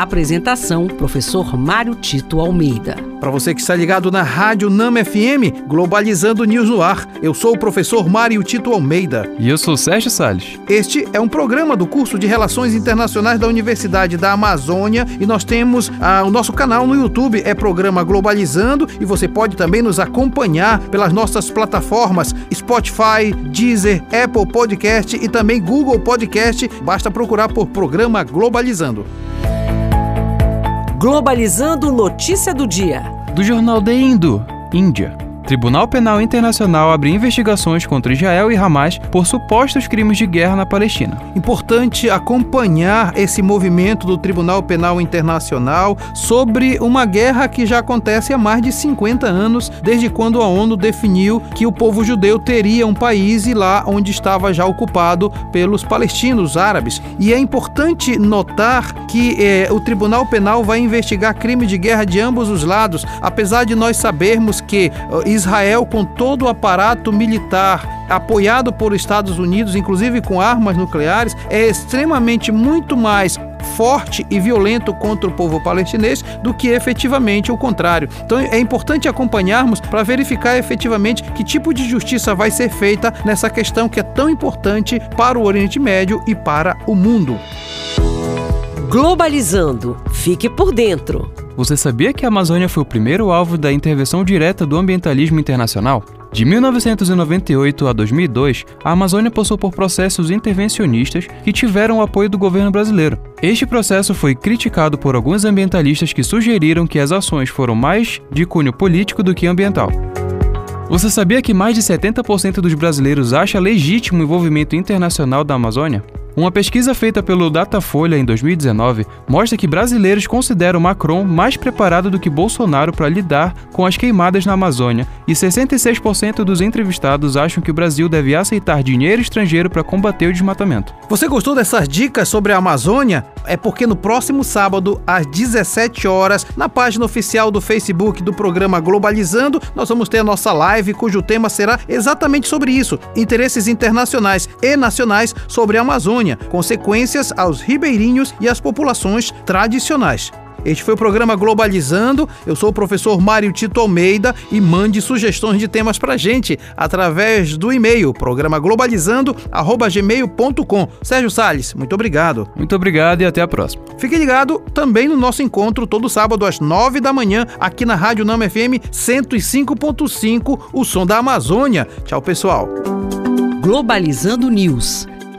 Apresentação: Professor Mário Tito Almeida. Para você que está ligado na Rádio Nama FM, Globalizando News no Ar, eu sou o professor Mário Tito Almeida. E eu sou Sérgio Salles. Este é um programa do curso de Relações Internacionais da Universidade da Amazônia e nós temos ah, o nosso canal no YouTube, é programa Globalizando, e você pode também nos acompanhar pelas nossas plataformas Spotify, Deezer, Apple Podcast e também Google Podcast. Basta procurar por programa Globalizando. Globalizando notícia do dia. Do jornal The Indo, Índia. Tribunal Penal Internacional abre investigações contra Israel e Hamas por supostos crimes de guerra na Palestina. Importante acompanhar esse movimento do Tribunal Penal Internacional sobre uma guerra que já acontece há mais de 50 anos, desde quando a ONU definiu que o povo judeu teria um país e lá onde estava já ocupado pelos palestinos árabes. E é importante notar que eh, o Tribunal Penal vai investigar crimes de guerra de ambos os lados, apesar de nós sabermos que uh, Israel, com todo o aparato militar apoiado por Estados Unidos, inclusive com armas nucleares, é extremamente muito mais forte e violento contra o povo palestinês do que efetivamente o contrário. Então é importante acompanharmos para verificar efetivamente que tipo de justiça vai ser feita nessa questão que é tão importante para o Oriente Médio e para o mundo. Globalizando. Fique por dentro. Você sabia que a Amazônia foi o primeiro alvo da intervenção direta do ambientalismo internacional? De 1998 a 2002, a Amazônia passou por processos intervencionistas que tiveram o apoio do governo brasileiro. Este processo foi criticado por alguns ambientalistas que sugeriram que as ações foram mais de cunho político do que ambiental. Você sabia que mais de 70% dos brasileiros acha legítimo o envolvimento internacional da Amazônia? Uma pesquisa feita pelo Datafolha em 2019 mostra que brasileiros consideram Macron mais preparado do que Bolsonaro para lidar com as queimadas na Amazônia e 66% dos entrevistados acham que o Brasil deve aceitar dinheiro estrangeiro para combater o desmatamento. Você gostou dessas dicas sobre a Amazônia? É porque no próximo sábado, às 17 horas, na página oficial do Facebook do programa Globalizando, nós vamos ter a nossa live cujo tema será exatamente sobre isso: interesses internacionais e nacionais sobre a Amazônia Amazônia, consequências aos ribeirinhos e às populações tradicionais. Este foi o programa Globalizando. Eu sou o professor Mário Tito Almeida e mande sugestões de temas pra gente através do e-mail programaglobalizando@gmail.com. Sérgio Sales, muito obrigado. Muito obrigado e até a próxima. Fique ligado também no nosso encontro todo sábado às nove da manhã aqui na Rádio Nama FM 105.5, o som da Amazônia. Tchau, pessoal. Globalizando News